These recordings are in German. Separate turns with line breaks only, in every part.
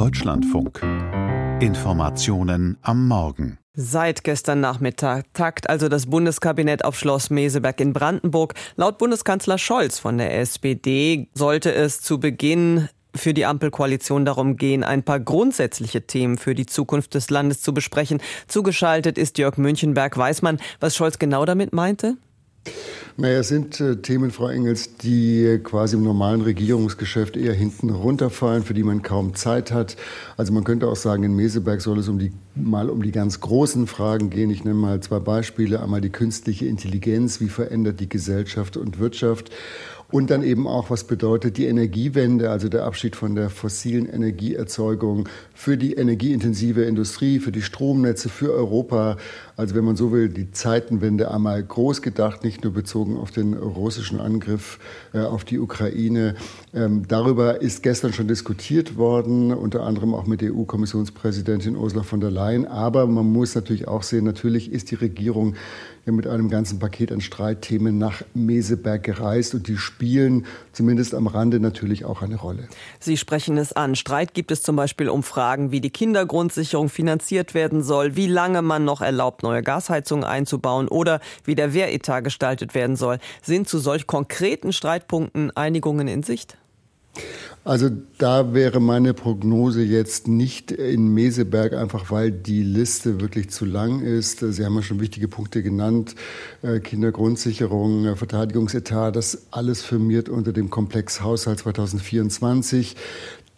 Deutschlandfunk. Informationen am Morgen.
Seit gestern Nachmittag tagt also das Bundeskabinett auf Schloss Meseberg in Brandenburg. Laut Bundeskanzler Scholz von der SPD sollte es zu Beginn für die Ampelkoalition darum gehen, ein paar grundsätzliche Themen für die Zukunft des Landes zu besprechen. Zugeschaltet ist Jörg Münchenberg. Weiß man, was Scholz genau damit meinte?
Naja, es sind äh, Themen, Frau Engels, die quasi im normalen Regierungsgeschäft eher hinten runterfallen, für die man kaum Zeit hat. Also man könnte auch sagen, in Meseberg soll es um die, mal um die ganz großen Fragen gehen. Ich nenne mal zwei Beispiele. Einmal die künstliche Intelligenz. Wie verändert die Gesellschaft und Wirtschaft? Und dann eben auch, was bedeutet die Energiewende, also der Abschied von der fossilen Energieerzeugung für die energieintensive Industrie, für die Stromnetze, für Europa. Also wenn man so will, die Zeitenwende einmal groß gedacht, nicht nur bezogen auf den russischen Angriff äh, auf die Ukraine. Ähm, darüber ist gestern schon diskutiert worden, unter anderem auch mit der EU-Kommissionspräsidentin Ursula von der Leyen. Aber man muss natürlich auch sehen, natürlich ist die Regierung ja mit einem ganzen Paket an Streitthemen nach Meseberg gereist und die spielen zumindest am Rande natürlich auch eine Rolle.
Sie sprechen es an. Streit gibt es zum Beispiel um Fragen, wie die Kindergrundsicherung finanziert werden soll, wie lange man noch erlaubt, neue Gasheizungen einzubauen oder wie der Wehretat gestaltet werden soll. Sind zu solch konkreten Streitpunkten Einigungen in Sicht?
Also da wäre meine Prognose jetzt nicht in Meseberg, einfach weil die Liste wirklich zu lang ist. Sie haben ja schon wichtige Punkte genannt. Äh, Kindergrundsicherung, äh, Verteidigungsetat, das alles firmiert unter dem Komplex Haushalt 2024.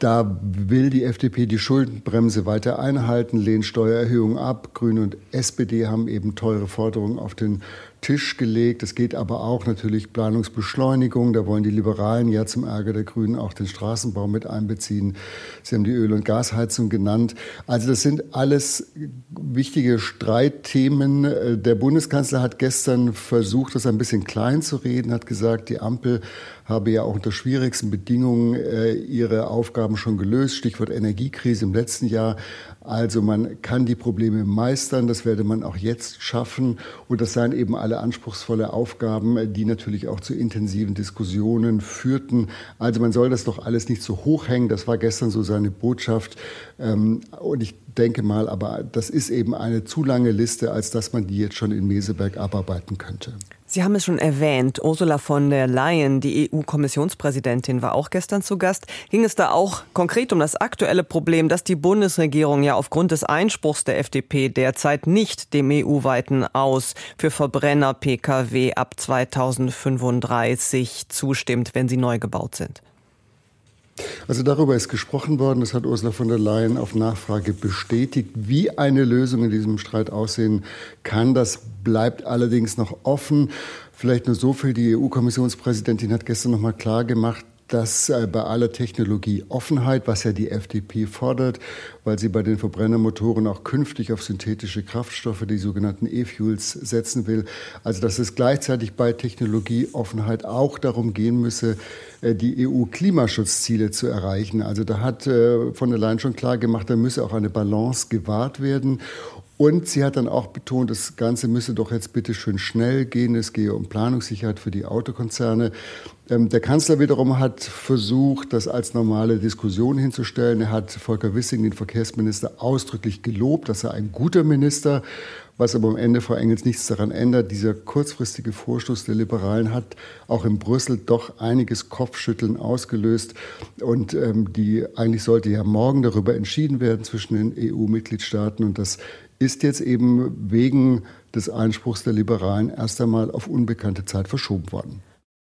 Da will die FDP die Schuldenbremse weiter einhalten, lehnt Steuererhöhungen ab. Grüne und SPD haben eben teure Forderungen auf den Tisch gelegt. Es geht aber auch natürlich Planungsbeschleunigung. Da wollen die Liberalen ja zum Ärger der Grünen auch den Straßenbau mit einbeziehen. Sie haben die Öl- und Gasheizung genannt. Also das sind alles wichtige Streitthemen. Der Bundeskanzler hat gestern versucht, das ein bisschen klein zu reden, hat gesagt, die Ampel habe ja auch unter schwierigsten Bedingungen äh, ihre Aufgaben schon gelöst. Stichwort Energiekrise im letzten Jahr. Also man kann die Probleme meistern, das werde man auch jetzt schaffen. Und das seien eben alle anspruchsvolle Aufgaben, die natürlich auch zu intensiven Diskussionen führten. Also man soll das doch alles nicht so hoch hängen. Das war gestern so seine Botschaft. Ähm, und ich denke mal, aber das ist eben eine zu lange Liste, als dass man die jetzt schon in Meseberg abarbeiten könnte.
Sie haben es schon erwähnt, Ursula von der Leyen, die EU-Kommissionspräsidentin, war auch gestern zu Gast. Ging es da auch konkret um das aktuelle Problem, dass die Bundesregierung ja aufgrund des Einspruchs der FDP derzeit nicht dem EU-weiten Aus für Verbrenner-Pkw ab 2035 zustimmt, wenn sie neu gebaut sind?
Also darüber ist gesprochen worden. Das hat Ursula von der Leyen auf Nachfrage bestätigt. Wie eine Lösung in diesem Streit aussehen kann, das bleibt allerdings noch offen. Vielleicht nur so viel. Die EU-Kommissionspräsidentin hat gestern noch mal klar gemacht, dass äh, bei aller Technologie Offenheit, was ja die FDP fordert, weil sie bei den Verbrennermotoren auch künftig auf synthetische Kraftstoffe, die sogenannten E-Fuels, setzen will, also dass es gleichzeitig bei Technologieoffenheit auch darum gehen müsse, äh, die EU-Klimaschutzziele zu erreichen. Also da hat äh, von der Leyen schon klar gemacht, da müsse auch eine Balance gewahrt werden. Und sie hat dann auch betont, das Ganze müsse doch jetzt bitte schön schnell gehen. Es gehe um Planungssicherheit für die Autokonzerne. Ähm, der Kanzler wiederum hat versucht, das als normale Diskussion hinzustellen. Er hat Volker Wissing, den Verkehrsminister, ausdrücklich gelobt, dass er ein guter Minister, was aber am Ende, Frau Engels, nichts daran ändert. Dieser kurzfristige Vorstoß der Liberalen hat auch in Brüssel doch einiges Kopfschütteln ausgelöst. Und ähm, die eigentlich sollte ja morgen darüber entschieden werden zwischen den EU-Mitgliedstaaten. Und das ist jetzt eben wegen des Einspruchs der Liberalen erst einmal auf unbekannte Zeit verschoben worden.